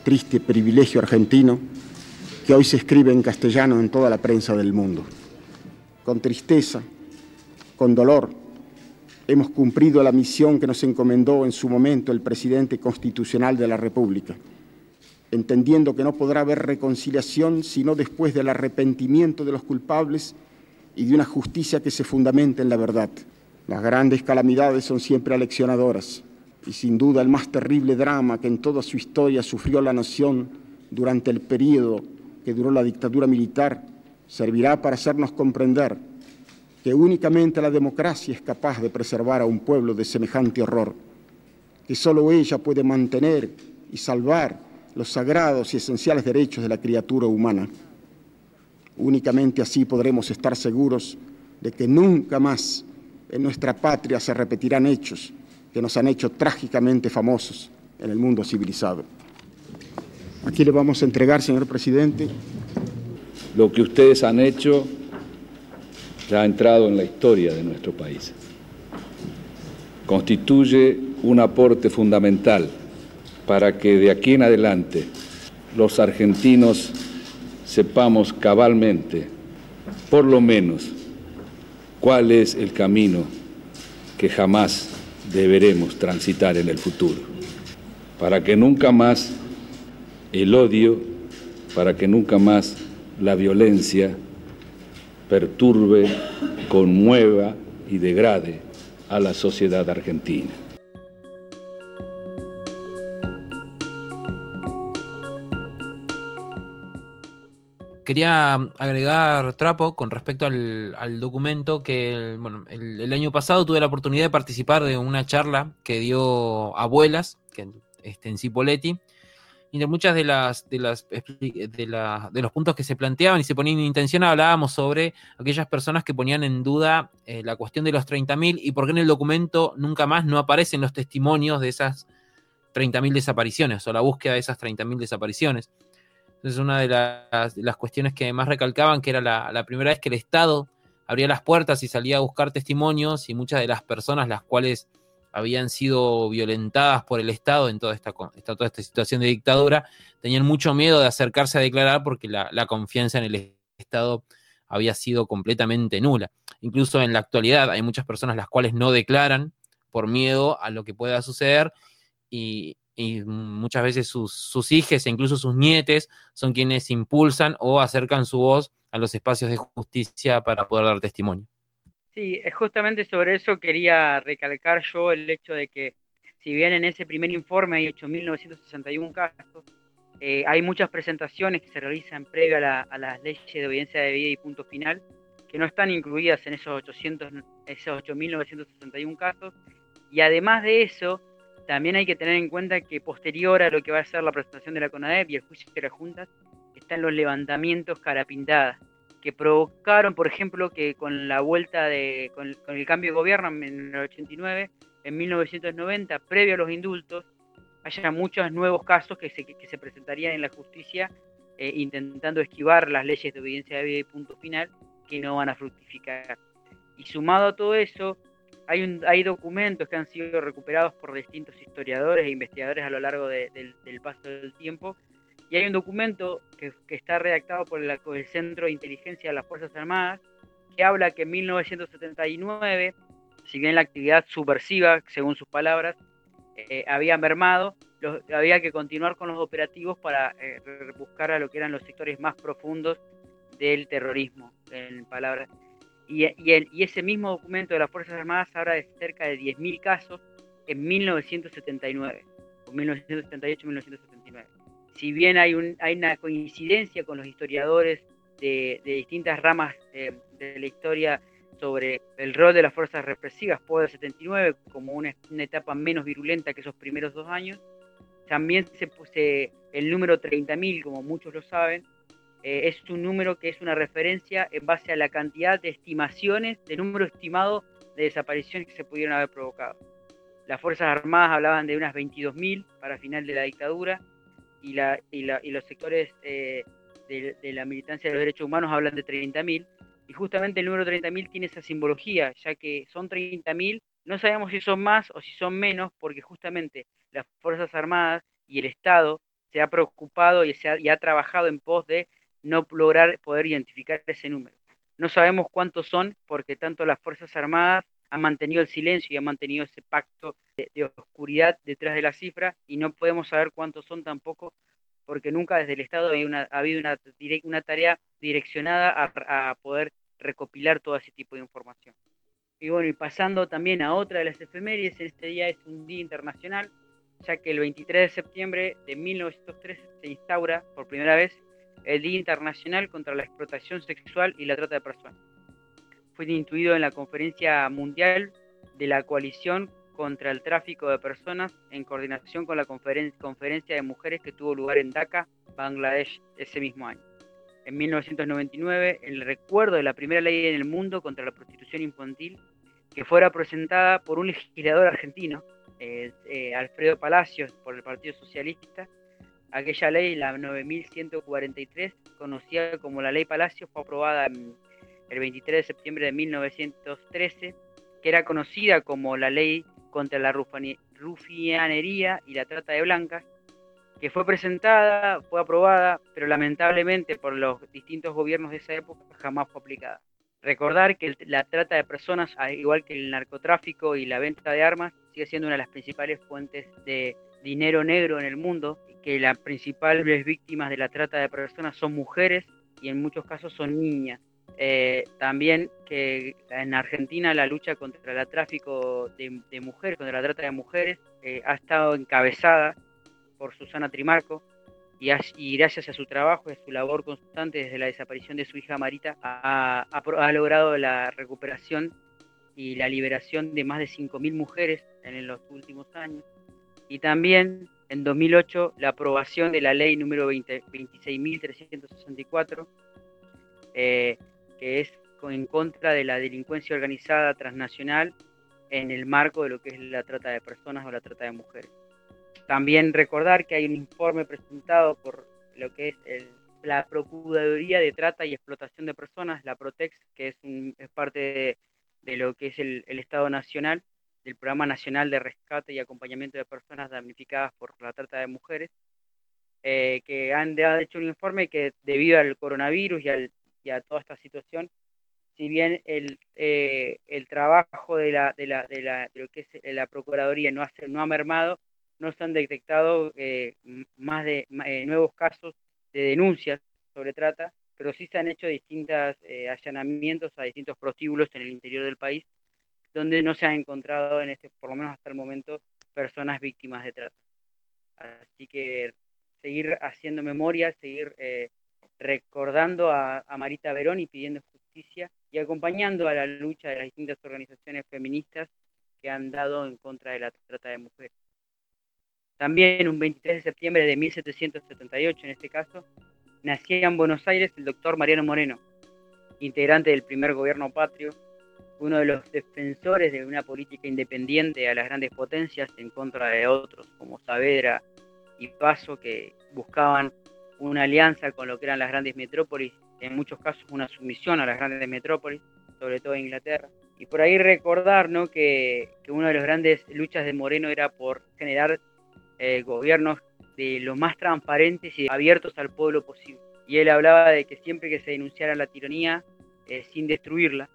triste privilegio argentino, que hoy se escribe en castellano en toda la prensa del mundo. Con tristeza, con dolor, hemos cumplido la misión que nos encomendó en su momento el presidente constitucional de la República, entendiendo que no podrá haber reconciliación sino después del arrepentimiento de los culpables y de una justicia que se fundamente en la verdad. Las grandes calamidades son siempre aleccionadoras y sin duda el más terrible drama que en toda su historia sufrió la nación durante el periodo que duró la dictadura militar servirá para hacernos comprender que únicamente la democracia es capaz de preservar a un pueblo de semejante horror, que solo ella puede mantener y salvar los sagrados y esenciales derechos de la criatura humana. Únicamente así podremos estar seguros de que nunca más en nuestra patria se repetirán hechos que nos han hecho trágicamente famosos en el mundo civilizado. Aquí le vamos a entregar, señor presidente. Lo que ustedes han hecho ha entrado en la historia de nuestro país. Constituye un aporte fundamental para que de aquí en adelante los argentinos sepamos cabalmente, por lo menos, cuál es el camino que jamás deberemos transitar en el futuro, para que nunca más el odio, para que nunca más la violencia perturbe, conmueva y degrade a la sociedad argentina. Quería agregar, Trapo, con respecto al, documento que bueno, el, año pasado tuve la oportunidad de participar de una charla que dio Abuelas, que, este, en Cipoletti, y muchas de las, de las de, de, los puntos que se planteaban y se ponían en intención hablábamos sobre aquellas personas que ponían en duda eh, la cuestión de los 30.000 y por qué en el documento nunca más no aparecen los testimonios de esas 30.000 desapariciones o la búsqueda de esas 30.000 desapariciones. Entonces, una de las, cuestiones que más recalcaban, que era la, primera vez que el Estado abría las puertas y salía a buscar testimonios, y muchas de las personas las cuales habían sido violentadas por el Estado en toda esta, toda esta situación de dictadura, tenían mucho miedo de acercarse a declarar porque la, confianza en el Estado había sido completamente nula. Incluso en la actualidad hay muchas personas las cuales no declaran por miedo a lo que pueda suceder y, y muchas veces sus, sus hijos e incluso sus nietes son quienes impulsan o acercan su voz a los espacios de justicia para poder dar testimonio. Sí, justamente sobre eso quería recalcar yo el hecho de que si bien en ese primer informe hay 8.961 casos, eh, hay muchas presentaciones que se realizan previo a, a, las leyes de obediencia de vida y punto final, que no están incluidas en esos 800, esos 8.961 casos, y además de eso, también hay que tener en cuenta que posterior a lo que va a ser la presentación de la CONADEP y el juicio de las juntas, están los levantamientos cara pintada, que provocaron, por ejemplo, que con la vuelta de, con, el cambio de gobierno en el 89, en 1990, previo a los indultos, haya muchos nuevos casos que se, que se presentarían en la justicia eh, intentando esquivar las leyes de obediencia de vida y punto final que no van a fructificar. Y sumado a todo eso, hay, un, hay documentos que han sido recuperados por distintos historiadores e investigadores a lo largo del paso del tiempo. Y hay un documento que, está redactado por, el Centro de Inteligencia de las Fuerzas Armadas que habla que en 1979, si bien la actividad subversiva, según sus palabras, eh, había mermado, había que continuar con los operativos para eh, buscar a lo que eran los sectores más profundos del terrorismo, en palabras y, y, ese mismo documento de las Fuerzas Armadas habla de cerca de 10.000 casos en 1979, o 1978-1979. Si bien hay, un, hay una coincidencia con los historiadores de, distintas ramas eh, de la historia sobre el rol de las fuerzas represivas el 79 como una, una, etapa menos virulenta que esos primeros dos años, también se, puse el número 30.000, como muchos lo saben, eh, es un número que es una referencia en base a la cantidad de estimaciones, de número estimado de desapariciones que se pudieron haber provocado. Las Fuerzas Armadas hablaban de unas 22.000 para final de la dictadura y, la, y, la, y los sectores eh, de, de la militancia de los derechos humanos hablan de 30.000, y justamente el número 30.000 tiene esa simbología, ya que son 30.000, no sabemos si son más o si son menos, porque justamente las Fuerzas Armadas y el Estado se ha preocupado y, se ha, y ha trabajado en pos de no lograr poder identificar ese número. No sabemos cuántos son porque tanto las Fuerzas Armadas han mantenido el silencio y han mantenido ese pacto de, oscuridad detrás de la cifra y no podemos saber cuántos son tampoco porque nunca desde el Estado ha habido una, una tarea direccionada a, a, poder recopilar todo ese tipo de información. Y bueno, y pasando también a otra de las efemérides, este día es un día internacional, ya que el 23 de septiembre de 1913 se instaura por primera vez el Día Internacional contra la Explotación Sexual y la Trata de Personas. Fue instituido en la Conferencia Mundial de la Coalición contra el Tráfico de Personas en coordinación con la conferen Conferencia de Mujeres que tuvo lugar en Dhaka, Bangladesh, ese mismo año. En 1999, el recuerdo de la primera ley en el mundo contra la prostitución infantil, que fuera presentada por un legislador argentino, eh, eh, Alfredo Palacios, por el Partido Socialista, aquella ley, la 9143, conocida como la Ley Palacios, fue aprobada el 23 de septiembre de 1913, que era conocida como la Ley contra la rufianería y la trata de blancas, que fue presentada, fue aprobada, pero lamentablemente por los distintos gobiernos de esa época jamás fue aplicada. Recordar que la trata de personas, al igual que el narcotráfico y la venta de armas, sigue siendo una de las principales fuentes de dinero negro en el mundo, que las principales víctimas de la trata de personas son mujeres y en muchos casos son niñas. Eh, también que en Argentina la lucha contra el tráfico de, de mujeres, contra la trata de mujeres, eh, ha estado encabezada por Susana Trimarco y, y, gracias a su trabajo y a su labor constante desde la desaparición de su hija Marita, ha, ha, ha logrado la recuperación y la liberación de más de 5.000 mujeres en los últimos años. Y también en 2008 la aprobación de la ley número 26.364, eh, que es en contra de la delincuencia organizada transnacional en el marco de lo que es la trata de personas o la trata de mujeres. También recordar que hay un informe presentado por lo que es el, la Procuraduría de Trata y Explotación de Personas, la Protex, que es, un, es parte de, de, lo que es el, el Estado Nacional, del Programa Nacional de Rescate y Acompañamiento de Personas Damnificadas por la Trata de Mujeres, eh, que han, han, hecho un informe que debido al coronavirus y, al, y a toda esta situación, si bien el, eh, el trabajo de, la, de, la, de, la, de lo que es la Procuraduría no, hace, no ha mermado, no se han detectado eh, más de eh, nuevos casos de denuncias sobre trata, pero sí se han hecho distintos eh, allanamientos a distintos prostíbulos en el interior del país, donde no se han encontrado, en este, por lo menos hasta el momento, personas víctimas de trata. Así que seguir haciendo memoria, seguir eh, recordando a, Marita Verón y pidiendo justicia y acompañando a la lucha de las distintas organizaciones feministas que han dado en contra de la trata de mujeres. También un 23 de septiembre de 1778, en este caso, nacía en Buenos Aires el doctor Mariano Moreno, integrante del primer gobierno patrio, uno de los defensores de una política independiente a las grandes potencias en contra de otros como Saavedra y Paso, que buscaban una alianza con lo que eran las grandes metrópolis, en muchos casos una sumisión a las grandes metrópolis, sobre todo en Inglaterra. Y por ahí recordar ¿no? que, que una de las grandes luchas de Moreno era por generar eh, gobiernos de lo más transparentes y abiertos al pueblo posible. Y él hablaba de que siempre que se denunciara la tiranía, eh, sin destruirla,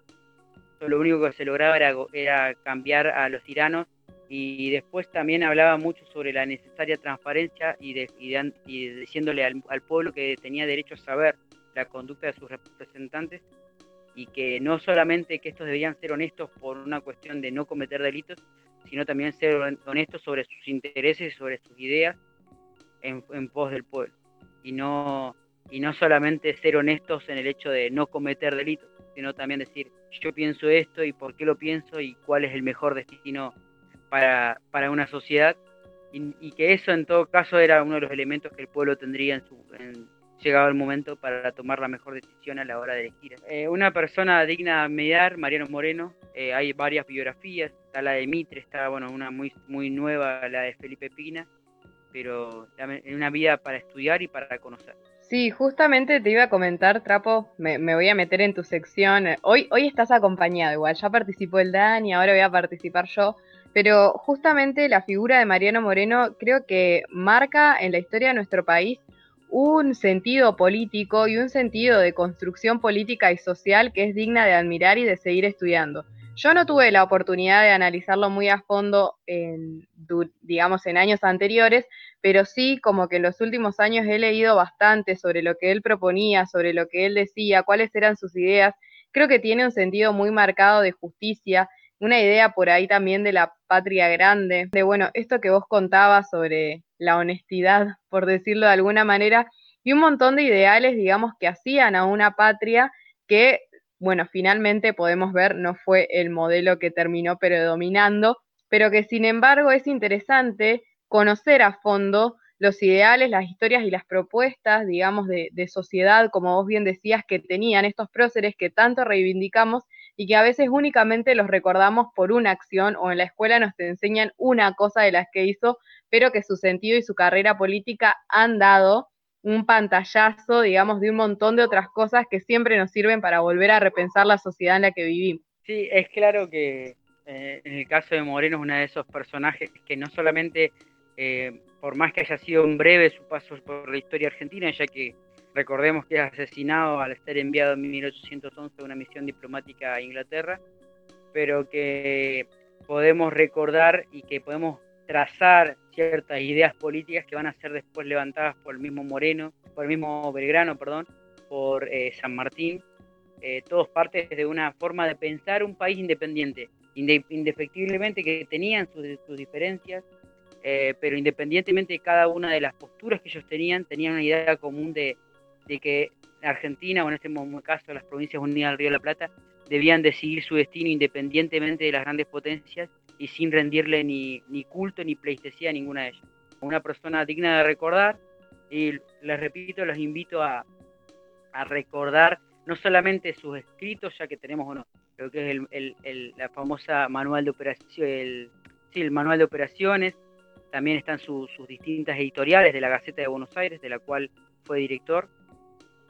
lo único que se lograba era, era cambiar a los tiranos y después también hablaba mucho sobre la necesaria transparencia y, de, y, de, y diciéndole al, al, pueblo que tenía derecho a saber la conducta de sus representantes y que no solamente que estos debían ser honestos por una cuestión de no cometer delitos, sino también ser honestos sobre sus intereses, sobre sus ideas en, en pos del pueblo. Y no, y no solamente ser honestos en el hecho de no cometer delitos, sino también decir, yo pienso esto y por qué lo pienso y cuál es el mejor destino para, para una sociedad. Y, que eso en todo caso era uno de los elementos que el pueblo tendría en su... En, llegado el momento para tomar la mejor decisión a la hora de elegir. Eh, una persona digna de mediar, Mariano Moreno, eh, hay varias biografías, está la de Mitre, está bueno, una muy, muy nueva, la de Felipe Pina, pero una vida para estudiar y para conocer. Sí, justamente te iba a comentar, Trapo, me, voy a meter en tu sección. Hoy, hoy estás acompañado igual, ya participó el Dani, ahora voy a participar yo. Pero justamente la figura de Mariano Moreno creo que marca en la historia de nuestro país un sentido político y un sentido de construcción política y social que es digna de admirar y de seguir estudiando. Yo no tuve la oportunidad de analizarlo muy a fondo, en, digamos, en años anteriores, pero sí como que en los últimos años he leído bastante sobre lo que él proponía, sobre lo que él decía, cuáles eran sus ideas. Creo que tiene un sentido muy marcado de justicia, una idea por ahí también de la patria grande, de bueno, esto que vos contabas sobre la honestidad, por decirlo de alguna manera, y un montón de ideales, digamos, que hacían a una patria que, bueno, finalmente podemos ver no fue el modelo que terminó predominando, pero que sin embargo es interesante conocer a fondo los ideales, las historias y las propuestas, digamos, de, sociedad, como vos bien decías, que tenían estos próceres que tanto reivindicamos y que a veces únicamente los recordamos por una acción o en la escuela nos te enseñan una cosa de las que hizo, pero que su sentido y su carrera política han dado un pantallazo, digamos, de un montón de otras cosas que siempre nos sirven para volver a repensar la sociedad en la que vivimos. Sí, es claro que eh, en el caso de Moreno es uno de esos personajes que no solamente, eh, por más que haya sido un breve su paso por la historia argentina, ya que recordemos que es asesinado al ser enviado en 1811 a una misión diplomática a Inglaterra, pero que podemos recordar y que podemos trazar ciertas ideas políticas que van a ser después levantadas por el mismo Moreno, por el mismo Belgrano, perdón, por eh, San Martín, eh, todos partes de una forma de pensar un país independiente, inde- indefectiblemente que tenían sus, sus diferencias, eh, pero independientemente de cada una de las posturas que ellos tenían, tenían una idea común de, de que Argentina, o en este caso las provincias unidas del Río de la Plata, debían decidir su destino independientemente de las grandes potencias y sin rendirle ni, ni culto ni pleitesía a ninguna de ellas. Una persona digna de recordar y les repito, los invito a, a recordar no solamente sus escritos, ya que tenemos uno, creo que es el, el- el- la famosa manual de operaciones, el, sí, el manual de operaciones, también están su- sus distintas editoriales de la Gaceta de Buenos Aires, de la cual fue director,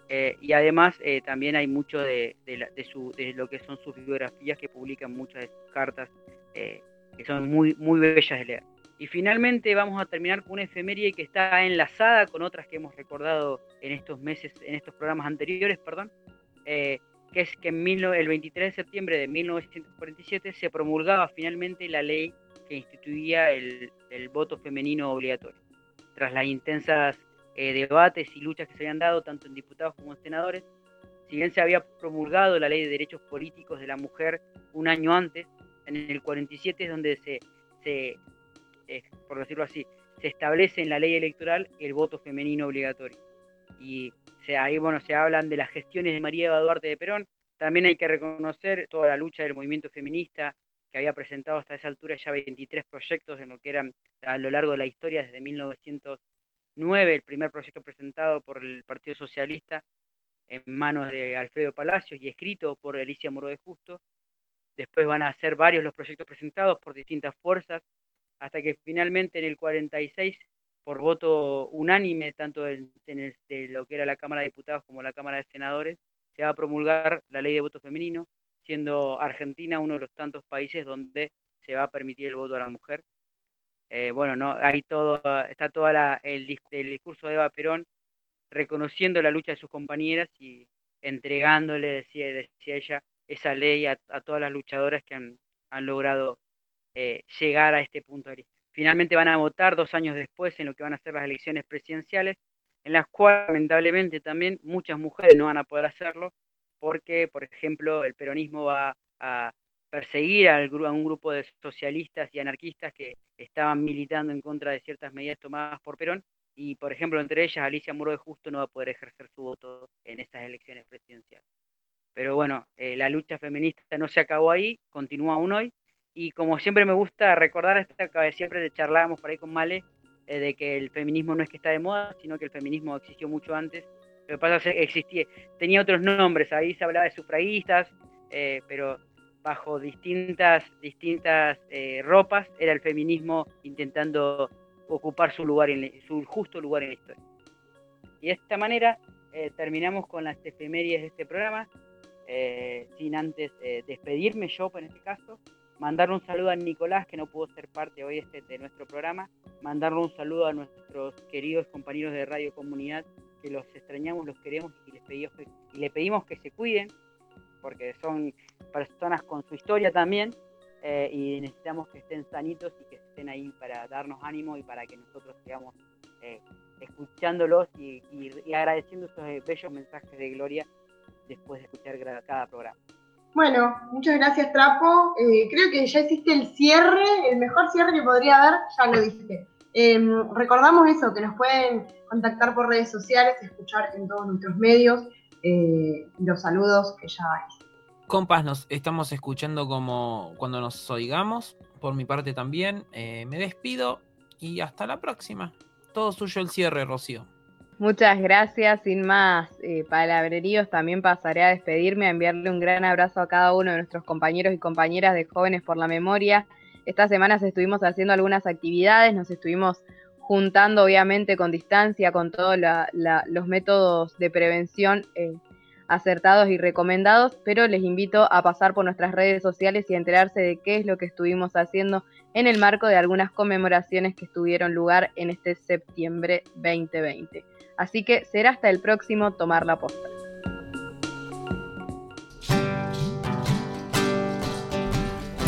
eh, y además eh, también hay mucho de, de la- de su- de lo que son sus biografías que publican muchas de sus cartas, eh, que son muy, muy bellas de leer. Y finalmente vamos a terminar con una efeméride que está enlazada con otras que hemos recordado en estos meses, en estos programas anteriores, perdón, eh, que es que en mil el 23 de septiembre de 1947 se promulgaba finalmente la ley que instituía el, voto femenino obligatorio. Tras las intensas eh, debates y luchas que se habían dado tanto en diputados como en senadores, si bien se había promulgado la ley de derechos políticos de la mujer un año antes, en el 47 es donde se, se eh, por decirlo así, se establece en la ley electoral el voto femenino obligatorio. Y se, ahí, bueno, se hablan de las gestiones de María Eva Duarte de Perón. También hay que reconocer toda la lucha del movimiento feminista que había presentado hasta esa altura ya 23 proyectos en lo que eran a lo largo de la historia desde 1909, el primer proyecto presentado por el Partido Socialista en manos de Alfredo Palacios y escrito por Alicia Moro de Justo. Después van a ser varios los proyectos presentados por distintas fuerzas, hasta que finalmente en el 46, por voto unánime, tanto en, el- de lo que era la Cámara de Diputados como la Cámara de Senadores, se va a promulgar la ley de voto femenino, siendo Argentina uno de los tantos países donde se va a permitir el voto a la mujer. Eh, bueno, no, hay todo, está todo el, el discurso de Eva Perón reconociendo la lucha de sus compañeras y entregándole, decía, decía ella, esa ley a, todas las luchadoras que han, han logrado eh, llegar a este punto. Finalmente van a votar dos años después en lo que van a ser las elecciones presidenciales, en las cuales lamentablemente también muchas mujeres no van a poder hacerlo, porque, por ejemplo, el peronismo va a perseguir a un grupo de socialistas y anarquistas que estaban militando en contra de ciertas medidas tomadas por Perón, y por ejemplo, entre ellas, Alicia Muro de Justo no va a poder ejercer su voto en estas elecciones presidenciales. Pero bueno, eh, la lucha feminista no se acabó ahí, continúa aún hoy, y como siempre me gusta recordar, esta siempre charlábamos por ahí con Male, eh, de que el feminismo no es que está de moda, sino que el feminismo existió mucho antes. Lo que pasa es que existía, tenía otros nombres, ahí se hablaba de sufragistas, eh, pero bajo distintas, distintas eh, ropas era el feminismo intentando ocupar su lugar en su justo lugar en la historia. Y de esta manera eh, terminamos con las efemérides de este programa, sin antes despedirme yo, en este caso, mandar un saludo a Nicolás, que no pudo ser parte hoy este, de nuestro programa, mandarle un saludo a nuestros queridos compañeros de Radio Comunidad, que los extrañamos, los queremos y les pedimos y le pedimos que se cuiden, porque son personas con su historia también, eh, y necesitamos que estén sanitos y que estén ahí para darnos ánimo y para que nosotros sigamos eh, escuchándolos y, agradeciendo esos eh, bellos mensajes de gloria después de escuchar cada programa. Bueno, muchas gracias, Trapo. Creo que ya hiciste el cierre, el mejor cierre que podría haber, ya lo dijiste. Em, recordamos eso, que nos pueden contactar por redes sociales, escuchar en todos nuestros medios eh, los saludos que ya hice. Compas, nos estamos escuchando como cuando nos oigamos. Por mi parte también. Eh, me despido y hasta la próxima. Todo suyo el cierre, Rocío. Muchas gracias. Sin más eh, palabreríos, también pasaré a despedirme, a enviarle un gran abrazo a cada uno de nuestros compañeros y compañeras de Jóvenes por la Memoria. Estas semanas estuvimos haciendo algunas actividades, nos estuvimos juntando obviamente con distancia, con todos los métodos de prevención eh, acertados y recomendados, pero les invito a pasar por nuestras redes sociales y a enterarse de qué es lo que estuvimos haciendo en el marco de algunas conmemoraciones que tuvieron lugar en este septiembre 2020. Así que será hasta el próximo Tomar la Posta.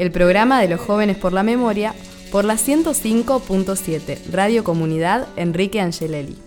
El programa de los jóvenes por la memoria por la 105.7 Radio Comunidad Enrique Angelelli.